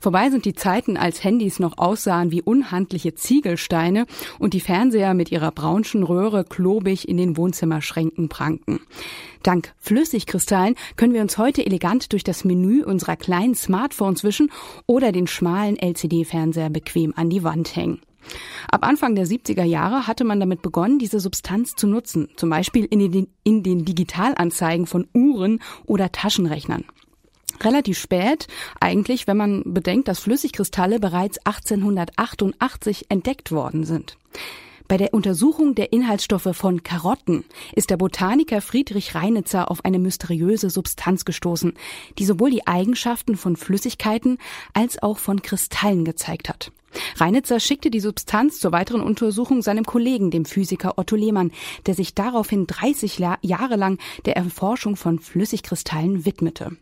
Vorbei sind die Zeiten, als Handys noch aussahen wie unhandliche Ziegelsteine und die Fernseher mit ihrer braunschen Röhre klobig in den Wohnzimmerschränken pranken. Dank Flüssigkristallen können wir uns heute elegant durch das Menü unserer kleinen Smartphones wischen oder den schmalen LCD-Fernseher bequem an die Wand hängen. Ab Anfang der 70er Jahre hatte man damit begonnen, diese Substanz zu nutzen, zum Beispiel in den, in den Digitalanzeigen von Uhren oder Taschenrechnern. Relativ spät, eigentlich, wenn man bedenkt, dass Flüssigkristalle bereits 1888 entdeckt worden sind. Bei der Untersuchung der Inhaltsstoffe von Karotten ist der Botaniker Friedrich Reinitzer auf eine mysteriöse Substanz gestoßen, die sowohl die Eigenschaften von Flüssigkeiten als auch von Kristallen gezeigt hat. Reinitzer schickte die Substanz zur weiteren Untersuchung seinem Kollegen, dem Physiker Otto Lehmann, der sich daraufhin 30 Jahre lang der Erforschung von Flüssigkristallen widmete.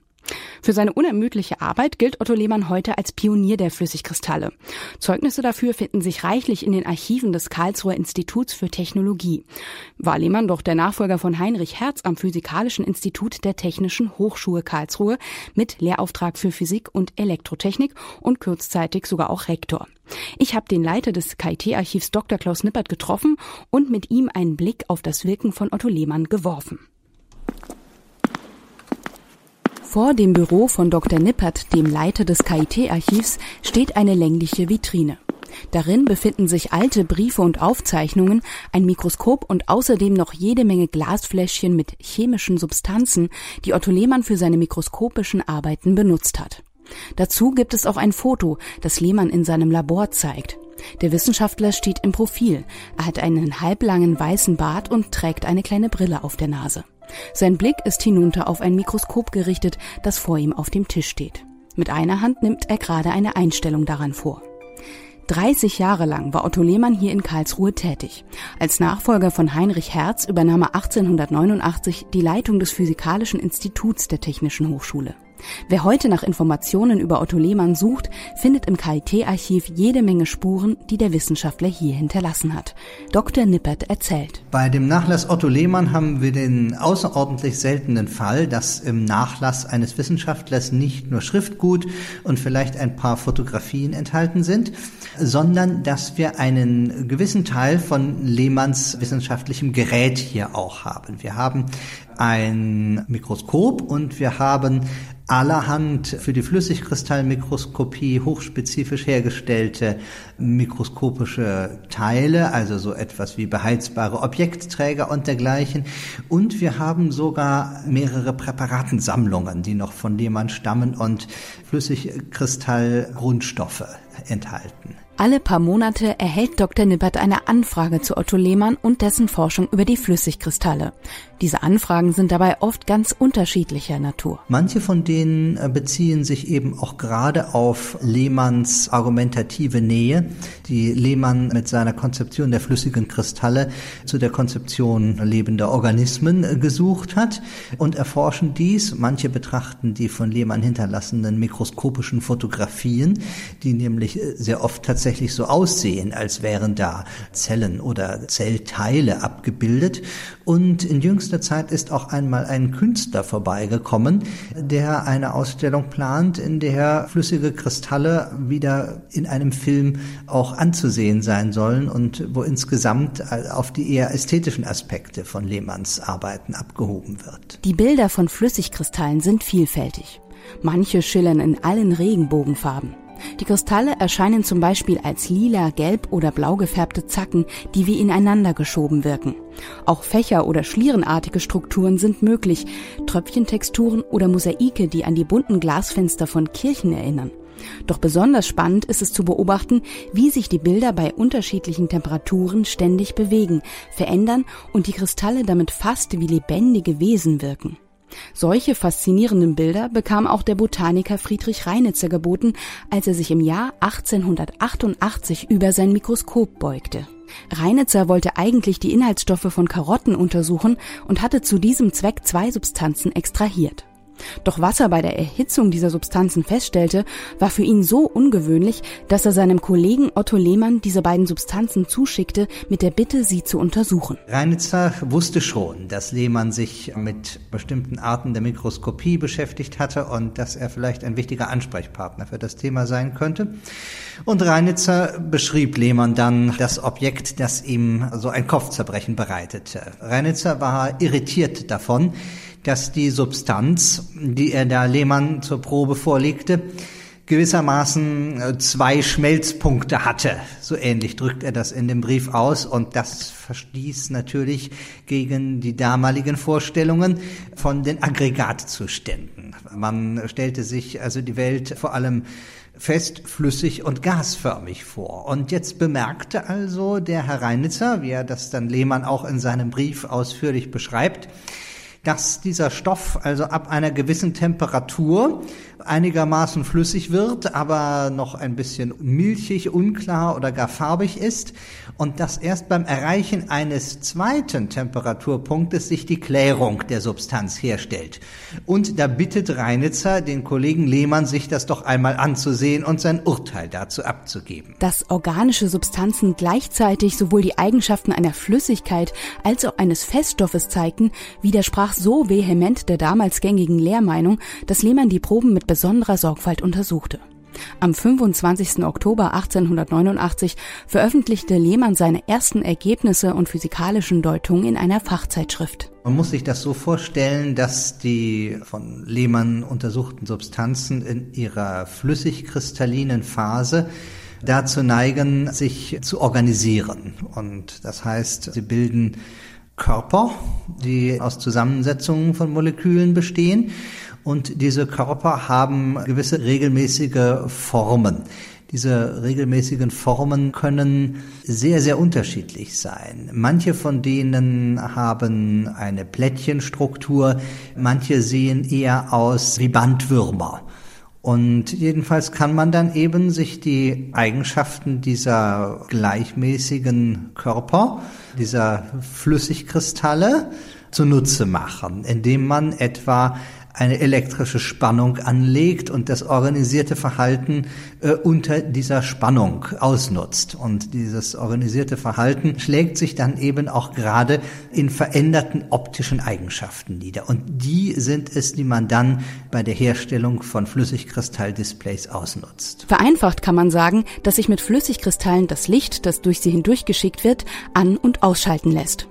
Für seine unermüdliche Arbeit gilt Otto Lehmann heute als Pionier der Flüssigkristalle. Zeugnisse dafür finden sich reichlich in den Archiven des Karlsruher Instituts für Technologie. War Lehmann doch der Nachfolger von Heinrich Hertz am Physikalischen Institut der Technischen Hochschule Karlsruhe mit Lehrauftrag für Physik und Elektrotechnik und kurzzeitig sogar auch Rektor. Ich habe den Leiter des KIT-Archivs Dr. Klaus Nippert getroffen und mit ihm einen Blick auf das Wirken von Otto Lehmann geworfen. Vor dem Büro von Dr. Nippert, dem Leiter des KIT-Archivs, steht eine längliche Vitrine. Darin befinden sich alte Briefe und Aufzeichnungen, ein Mikroskop und außerdem noch jede Menge Glasfläschchen mit chemischen Substanzen, die Otto Lehmann für seine mikroskopischen Arbeiten benutzt hat. Dazu gibt es auch ein Foto, das Lehmann in seinem Labor zeigt. Der Wissenschaftler steht im Profil. Er hat einen halblangen weißen Bart und trägt eine kleine Brille auf der Nase. Sein Blick ist hinunter auf ein Mikroskop gerichtet, das vor ihm auf dem Tisch steht. Mit einer Hand nimmt er gerade eine Einstellung daran vor. 30 Jahre lang war Otto Lehmann hier in Karlsruhe tätig. Als Nachfolger von Heinrich Hertz übernahm er 1889 die Leitung des Physikalischen Instituts der Technischen Hochschule. Wer heute nach Informationen über Otto Lehmann sucht, findet im KIT-Archiv jede Menge Spuren, die der Wissenschaftler hier hinterlassen hat. Dr. Nippert erzählt. Bei dem Nachlass Otto Lehmann haben wir den außerordentlich seltenen Fall, dass im Nachlass eines Wissenschaftlers nicht nur Schriftgut und vielleicht ein paar Fotografien enthalten sind, sondern dass wir einen gewissen Teil von Lehmanns wissenschaftlichem Gerät hier auch haben. Wir haben ein Mikroskop und wir haben allerhand für die Flüssigkristallmikroskopie hochspezifisch hergestellte mikroskopische Teile, also so etwas wie beheizbare Objektträger und dergleichen. Und wir haben sogar mehrere Präparatensammlungen, die noch von Lehmann stammen und Flüssigkristallgrundstoffe enthalten. Alle paar Monate erhält Dr. Nippert eine Anfrage zu Otto Lehmann und dessen Forschung über die Flüssigkristalle. Diese Anfragen sind dabei oft ganz unterschiedlicher Natur. Manche von denen äh, beziehen sich eben auch gerade auf Lehmanns argumentative Nähe, die Lehmann mit seiner Konzeption der flüssigen Kristalle zu der Konzeption lebender Organismen äh, gesucht hat und erforschen dies. Manche betrachten die von Lehmann hinterlassenen mikroskopischen Fotografien, die nämlich äh, sehr oft tatsächlich so aussehen, als wären da Zellen oder Zellteile abgebildet. Und in jüngster Zeit ist auch einmal ein Künstler vorbeigekommen, der eine Ausstellung plant, in der flüssige Kristalle wieder in einem Film auch anzusehen sein sollen und wo insgesamt auf die eher ästhetischen Aspekte von Lehmanns Arbeiten abgehoben wird. Die Bilder von Flüssigkristallen sind vielfältig. Manche schillern in allen Regenbogenfarben. Die Kristalle erscheinen zum Beispiel als lila, gelb oder blau gefärbte Zacken, die wie ineinander geschoben wirken. Auch Fächer oder schlierenartige Strukturen sind möglich, Tröpfchentexturen oder Mosaike, die an die bunten Glasfenster von Kirchen erinnern. Doch besonders spannend ist es zu beobachten, wie sich die Bilder bei unterschiedlichen Temperaturen ständig bewegen, verändern und die Kristalle damit fast wie lebendige Wesen wirken. Solche faszinierenden Bilder bekam auch der Botaniker Friedrich Reinitzer geboten, als er sich im Jahr 1888 über sein Mikroskop beugte. Reinitzer wollte eigentlich die Inhaltsstoffe von Karotten untersuchen und hatte zu diesem Zweck zwei Substanzen extrahiert. Doch was er bei der Erhitzung dieser Substanzen feststellte, war für ihn so ungewöhnlich, dass er seinem Kollegen Otto Lehmann diese beiden Substanzen zuschickte, mit der Bitte, sie zu untersuchen. Reinitzer wusste schon, dass Lehmann sich mit bestimmten Arten der Mikroskopie beschäftigt hatte und dass er vielleicht ein wichtiger Ansprechpartner für das Thema sein könnte. Und Reinitzer beschrieb Lehmann dann das Objekt, das ihm so ein Kopfzerbrechen bereitete. Reinitzer war irritiert davon, dass die Substanz, die er da Lehmann zur Probe vorlegte, gewissermaßen äh, zwei Schmelzpunkte hatte. So ähnlich drückt er das in dem Brief aus und das verstieß natürlich gegen die damaligen Vorstellungen von den Aggregatzuständen. Man stellte sich also die Welt vor allem fest, flüssig und gasförmig vor. Und jetzt bemerkte also der Herr Reinitzer, wie er das dann Lehmann auch in seinem Brief ausführlich beschreibt, dass dieser Stoff also ab einer gewissen Temperatur einigermaßen flüssig wird, aber noch ein bisschen milchig, unklar oder gar farbig ist und dass erst beim Erreichen eines zweiten Temperaturpunktes sich die Klärung der Substanz herstellt. Und da bittet Reinitzer den Kollegen Lehmann, sich das doch einmal anzusehen und sein Urteil dazu abzugeben. Dass organische Substanzen gleichzeitig sowohl die Eigenschaften einer Flüssigkeit als auch eines Feststoffes zeigten, widersprach so vehement der damals gängigen Lehrmeinung, dass Lehmann die Proben mit besonderer Sorgfalt untersuchte. Am 25. Oktober 1889 veröffentlichte Lehmann seine ersten Ergebnisse und physikalischen Deutungen in einer Fachzeitschrift. Man muss sich das so vorstellen, dass die von Lehmann untersuchten Substanzen in ihrer flüssig-kristallinen Phase dazu neigen, sich zu organisieren. Und das heißt, sie bilden Körper, die aus Zusammensetzungen von Molekülen bestehen und diese Körper haben gewisse regelmäßige Formen. Diese regelmäßigen Formen können sehr, sehr unterschiedlich sein. Manche von denen haben eine Plättchenstruktur, manche sehen eher aus wie Bandwürmer. Und jedenfalls kann man dann eben sich die Eigenschaften dieser gleichmäßigen Körper, dieser Flüssigkristalle zunutze machen, indem man etwa eine elektrische Spannung anlegt und das organisierte Verhalten äh, unter dieser Spannung ausnutzt. Und dieses organisierte Verhalten schlägt sich dann eben auch gerade in veränderten optischen Eigenschaften nieder. Und die sind es, die man dann bei der Herstellung von Flüssigkristalldisplays ausnutzt. Vereinfacht kann man sagen, dass sich mit Flüssigkristallen das Licht, das durch sie hindurchgeschickt wird, an- und ausschalten lässt.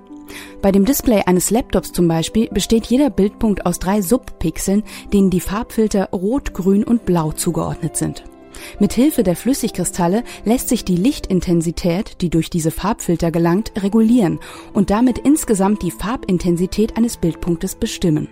Bei dem Display eines Laptops zum Beispiel besteht jeder Bildpunkt aus drei Subpixeln, denen die Farbfilter Rot, Grün und Blau zugeordnet sind. Mit Hilfe der Flüssigkristalle lässt sich die Lichtintensität, die durch diese Farbfilter gelangt, regulieren und damit insgesamt die Farbintensität eines Bildpunktes bestimmen.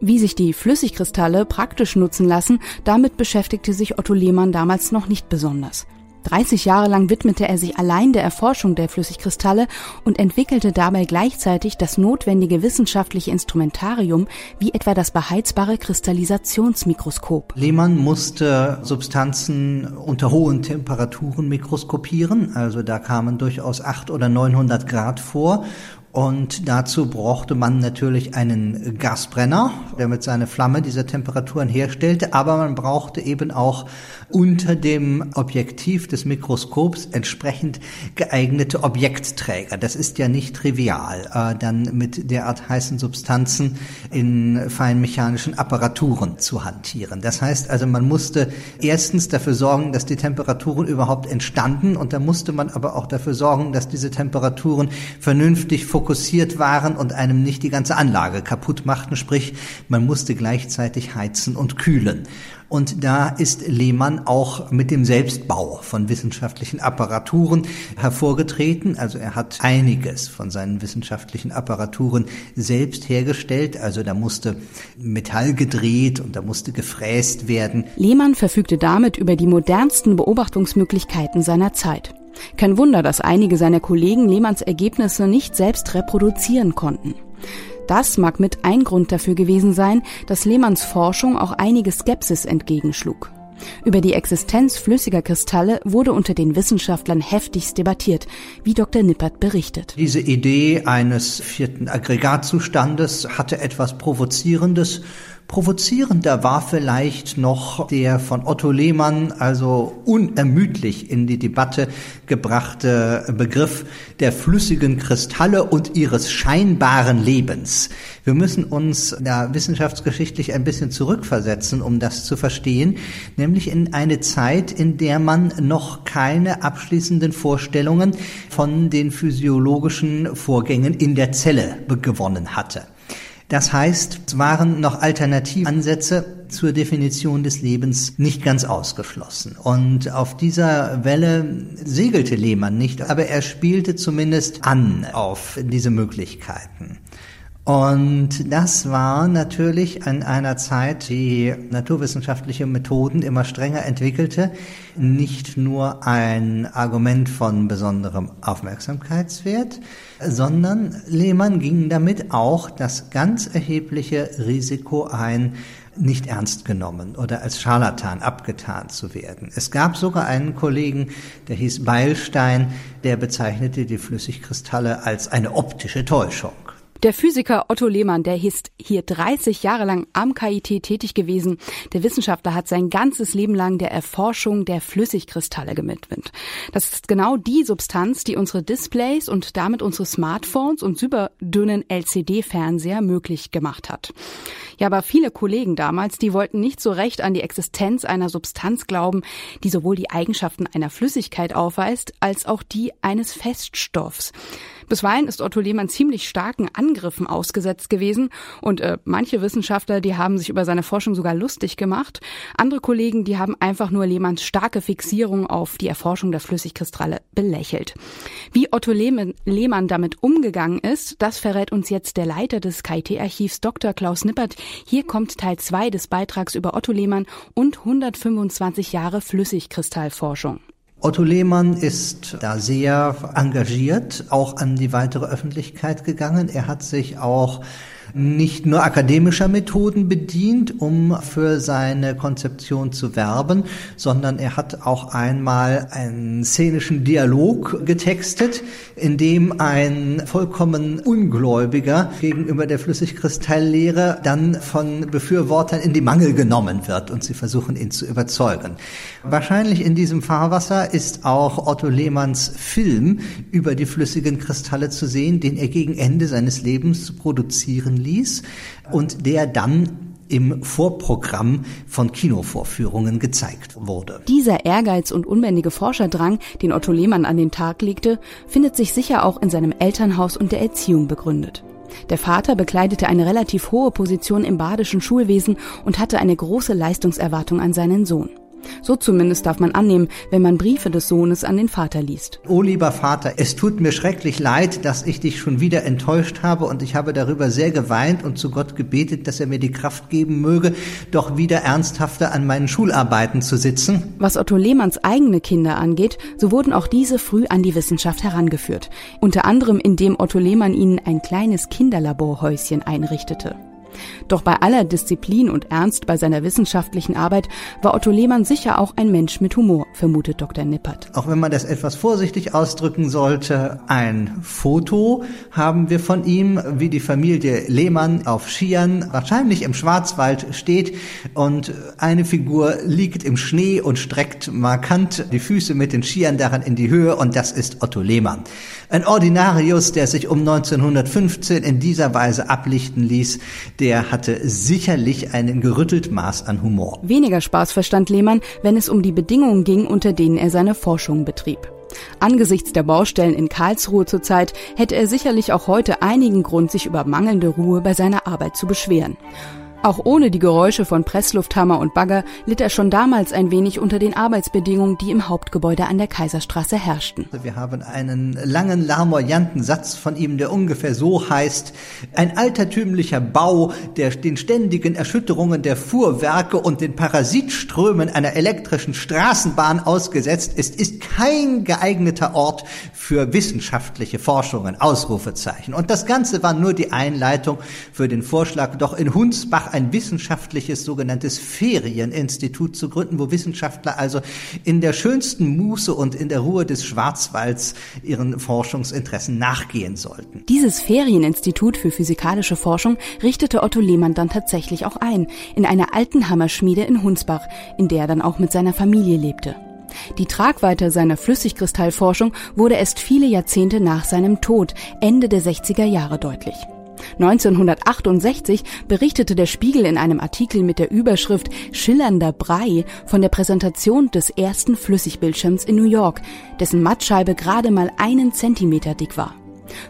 Wie sich die Flüssigkristalle praktisch nutzen lassen, damit beschäftigte sich Otto Lehmann damals noch nicht besonders. 30 Jahre lang widmete er sich allein der Erforschung der Flüssigkristalle und entwickelte dabei gleichzeitig das notwendige wissenschaftliche Instrumentarium, wie etwa das beheizbare Kristallisationsmikroskop. Lehmann musste Substanzen unter hohen Temperaturen mikroskopieren, also da kamen durchaus 800 oder 900 Grad vor und dazu brauchte man natürlich einen Gasbrenner, der mit seiner Flamme diese Temperaturen herstellte, aber man brauchte eben auch unter dem Objektiv des Mikroskops entsprechend geeignete Objektträger. Das ist ja nicht trivial, äh, dann mit derart heißen Substanzen in feinmechanischen Apparaturen zu hantieren. Das heißt also, man musste erstens dafür sorgen, dass die Temperaturen überhaupt entstanden und da musste man aber auch dafür sorgen, dass diese Temperaturen vernünftig fokussiert waren und einem nicht die ganze Anlage kaputt machten, sprich man musste gleichzeitig heizen und kühlen. Und da ist Lehmann auch mit dem Selbstbau von wissenschaftlichen Apparaturen hervorgetreten. Also er hat einiges von seinen wissenschaftlichen Apparaturen selbst hergestellt. Also da musste Metall gedreht und da musste gefräst werden. Lehmann verfügte damit über die modernsten Beobachtungsmöglichkeiten seiner Zeit. Kein Wunder, dass einige seiner Kollegen Lehmanns Ergebnisse nicht selbst reproduzieren konnten. Das mag mit ein Grund dafür gewesen sein, dass Lehmanns Forschung auch einige Skepsis entgegenschlug. Über die Existenz flüssiger Kristalle wurde unter den Wissenschaftlern heftigst debattiert, wie Dr. Nippert berichtet. Diese Idee eines vierten Aggregatzustandes hatte etwas Provozierendes Provozierender war vielleicht noch der von Otto Lehmann also unermüdlich in die Debatte gebrachte Begriff der flüssigen Kristalle und ihres scheinbaren Lebens. Wir müssen uns ja, wissenschaftsgeschichtlich ein bisschen zurückversetzen, um das zu verstehen, nämlich in eine Zeit, in der man noch keine abschließenden Vorstellungen von den physiologischen Vorgängen in der Zelle gewonnen hatte. Das heißt, es waren noch Alternativansätze zur Definition des Lebens nicht ganz ausgeschlossen. Und auf dieser Welle segelte Lehmann nicht, aber er spielte zumindest an auf diese Möglichkeiten. Und das war natürlich in einer Zeit, die naturwissenschaftliche Methoden immer strenger entwickelte, nicht nur ein Argument von besonderem Aufmerksamkeitswert, sondern Lehmann ging damit auch das ganz erhebliche Risiko ein, nicht ernst genommen oder als Scharlatan abgetan zu werden. Es gab sogar einen Kollegen, der hieß Beilstein, der bezeichnete die Flüssigkristalle als eine optische Täuschung. Der Physiker Otto Lehmann, der ist hier 30 Jahre lang am KIT tätig gewesen. Der Wissenschaftler hat sein ganzes Leben lang der Erforschung der Flüssigkristalle gewidmet. Das ist genau die Substanz, die unsere Displays und damit unsere Smartphones und superdünnen LCD-Fernseher möglich gemacht hat. Ja, aber viele Kollegen damals, die wollten nicht so recht an die Existenz einer Substanz glauben, die sowohl die Eigenschaften einer Flüssigkeit aufweist, als auch die eines Feststoffs. Bisweilen ist Otto Lehmann ziemlich starken Angriffen ausgesetzt gewesen und äh, manche Wissenschaftler, die haben sich über seine Forschung sogar lustig gemacht. Andere Kollegen, die haben einfach nur Lehmanns starke Fixierung auf die Erforschung der Flüssigkristalle belächelt. Wie Otto Lehmann, damit umgegangen ist, das verrät uns jetzt der Leiter des KIT-Archivs Dr. Klaus Nippert. Hier kommt Teil 2 des Beitrags über Otto Lehmann und 125 Jahre Flüssigkristallforschung. Otto Lehmann ist da sehr engagiert, auch an die weitere Öffentlichkeit gegangen. Er hat sich auch nicht nur akademischer Methoden bedient, um für seine Konzeption zu werben, sondern er hat auch einmal einen szenischen Dialog getextet, in dem ein vollkommen Ungläubiger gegenüber der Flüssigkristalllehre dann von Befürwortern in die Mangel genommen wird und sie versuchen ihn zu überzeugen. Wahrscheinlich in diesem Fahrwasser ist auch Otto Lehmanns Film über die flüssigen Kristalle zu sehen, den er gegen Ende seines Lebens produzieren ließ und der dann im Vorprogramm von Kinovorführungen gezeigt wurde. Dieser Ehrgeiz und unbändige Forscherdrang, den Otto Lehmann an den Tag legte, findet sich sicher auch in seinem Elternhaus und der Erziehung begründet. Der Vater bekleidete eine relativ hohe Position im badischen Schulwesen und hatte eine große Leistungserwartung an seinen Sohn. So zumindest darf man annehmen, wenn man Briefe des Sohnes an den Vater liest. Oh lieber Vater, es tut mir schrecklich leid, dass ich dich schon wieder enttäuscht habe und ich habe darüber sehr geweint und zu Gott gebetet, dass er mir die Kraft geben möge, doch wieder ernsthafter an meinen Schularbeiten zu sitzen. Was Otto Lehmanns eigene Kinder angeht, so wurden auch diese früh an die Wissenschaft herangeführt. Unter anderem indem Otto Lehmann ihnen ein kleines Kinderlaborhäuschen einrichtete. Doch bei aller Disziplin und Ernst bei seiner wissenschaftlichen Arbeit war Otto Lehmann sicher auch ein Mensch mit Humor, vermutet Dr. Nippert. Auch wenn man das etwas vorsichtig ausdrücken sollte, ein Foto haben wir von ihm, wie die Familie Lehmann auf Skiern wahrscheinlich im Schwarzwald steht und eine Figur liegt im Schnee und streckt markant die Füße mit den Skiern daran in die Höhe und das ist Otto Lehmann. Ein Ordinarius, der sich um 1915 in dieser Weise ablichten ließ, der hatte sicherlich einen gerüttelt Maß an Humor. Weniger Spaß verstand Lehmann, wenn es um die Bedingungen ging, unter denen er seine Forschung betrieb. Angesichts der Baustellen in Karlsruhe zurzeit hätte er sicherlich auch heute einigen Grund, sich über mangelnde Ruhe bei seiner Arbeit zu beschweren. Auch ohne die Geräusche von Presslufthammer und Bagger litt er schon damals ein wenig unter den Arbeitsbedingungen, die im Hauptgebäude an der Kaiserstraße herrschten. Wir haben einen langen, larmoyanten Satz von ihm, der ungefähr so heißt, ein altertümlicher Bau, der den ständigen Erschütterungen der Fuhrwerke und den Parasitströmen einer elektrischen Straßenbahn ausgesetzt ist, ist kein geeigneter Ort für wissenschaftliche Forschungen, Ausrufezeichen. Und das Ganze war nur die Einleitung für den Vorschlag, doch in Hunsbach ein wissenschaftliches sogenanntes Ferieninstitut zu gründen, wo Wissenschaftler also in der schönsten Muße und in der Ruhe des Schwarzwalds ihren Forschungsinteressen nachgehen sollten. Dieses Ferieninstitut für physikalische Forschung richtete Otto Lehmann dann tatsächlich auch ein, in einer alten Hammerschmiede in Hunsbach, in der er dann auch mit seiner Familie lebte. Die Tragweite seiner Flüssigkristallforschung wurde erst viele Jahrzehnte nach seinem Tod, Ende der 60er Jahre deutlich. 1968 berichtete der Spiegel in einem Artikel mit der Überschrift Schillernder Brei von der Präsentation des ersten Flüssigbildschirms in New York, dessen Mattscheibe gerade mal einen Zentimeter dick war.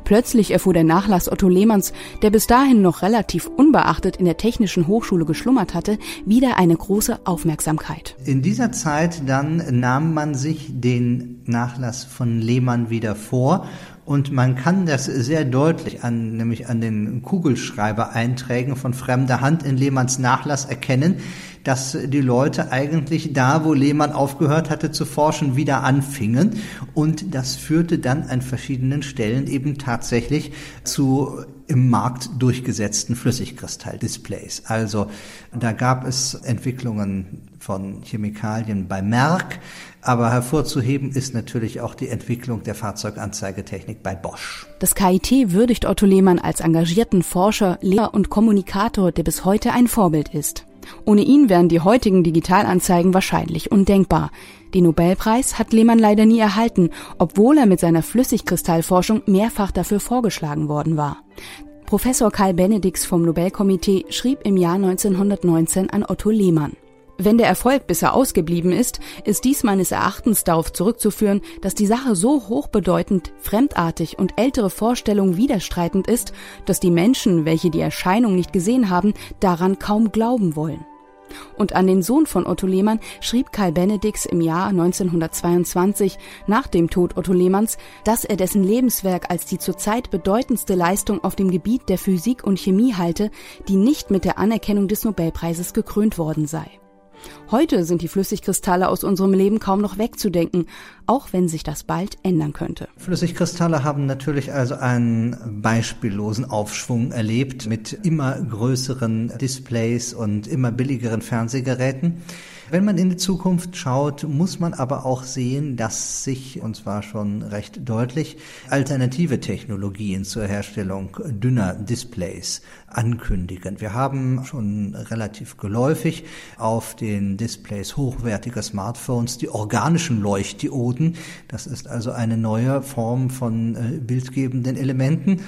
Plötzlich erfuhr der Nachlass Otto Lehmanns, der bis dahin noch relativ unbeachtet in der Technischen Hochschule geschlummert hatte, wieder eine große Aufmerksamkeit. In dieser Zeit dann nahm man sich den Nachlass von Lehmann wieder vor und man kann das sehr deutlich an, nämlich an den Kugelschreiber-Einträgen von fremder Hand in Lehmanns Nachlass erkennen, dass die Leute eigentlich da, wo Lehmann aufgehört hatte zu forschen, wieder anfingen. Und das führte dann an verschiedenen Stellen eben tatsächlich zu im Markt durchgesetzten Flüssigkristalldisplays. Also da gab es Entwicklungen von Chemikalien bei Merck, aber hervorzuheben ist natürlich auch die Entwicklung der Fahrzeuganzeigetechnik bei Bosch. Das KIT würdigt Otto Lehmann als engagierten Forscher, Lehrer und Kommunikator, der bis heute ein Vorbild ist. Ohne ihn wären die heutigen Digitalanzeigen wahrscheinlich undenkbar. Den Nobelpreis hat Lehmann leider nie erhalten, obwohl er mit seiner Flüssigkristallforschung mehrfach dafür vorgeschlagen worden war. Professor Karl Benedix vom Nobelkomitee schrieb im Jahr 1919 an Otto Lehmann. Wenn der Erfolg bisher ausgeblieben ist, ist dies meines Erachtens darauf zurückzuführen, dass die Sache so hochbedeutend, fremdartig und ältere Vorstellungen widerstreitend ist, dass die Menschen, welche die Erscheinung nicht gesehen haben, daran kaum glauben wollen. Und an den Sohn von Otto Lehmann schrieb Karl Benedix im Jahr 1922 nach dem Tod Otto Lehmanns, dass er dessen Lebenswerk als die zurzeit bedeutendste Leistung auf dem Gebiet der Physik und Chemie halte, die nicht mit der Anerkennung des Nobelpreises gekrönt worden sei. Heute sind die Flüssigkristalle aus unserem Leben kaum noch wegzudenken, auch wenn sich das bald ändern könnte. Flüssigkristalle haben natürlich also einen beispiellosen Aufschwung erlebt mit immer größeren Displays und immer billigeren Fernsehgeräten. Wenn man in die Zukunft schaut, muss man aber auch sehen, dass sich, und zwar schon recht deutlich, alternative Technologien zur Herstellung dünner Displays ankündigen. Wir haben schon relativ geläufig auf den Displays hochwertiger Smartphones die organischen Leuchtdioden. Das ist also eine neue Form von äh, bildgebenden Elementen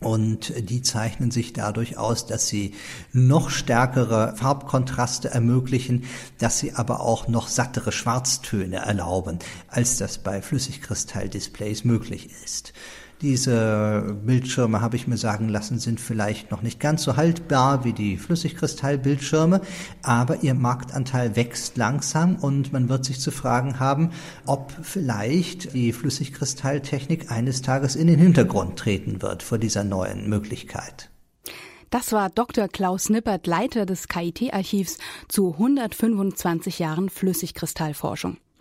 und die zeichnen sich dadurch aus, dass sie noch stärkere Farbkontraste ermöglichen, dass sie aber auch noch sattere Schwarztöne erlauben, als das bei Flüssigkristalldisplays möglich ist. Diese Bildschirme, habe ich mir sagen lassen, sind vielleicht noch nicht ganz so haltbar wie die Flüssigkristallbildschirme, aber ihr Marktanteil wächst langsam und man wird sich zu fragen haben, ob vielleicht die Flüssigkristalltechnik eines Tages in den Hintergrund treten wird vor dieser neuen Möglichkeit. Das war Dr. Klaus Nippert, Leiter des KIT-Archivs zu 125 Jahren Flüssigkristallforschung.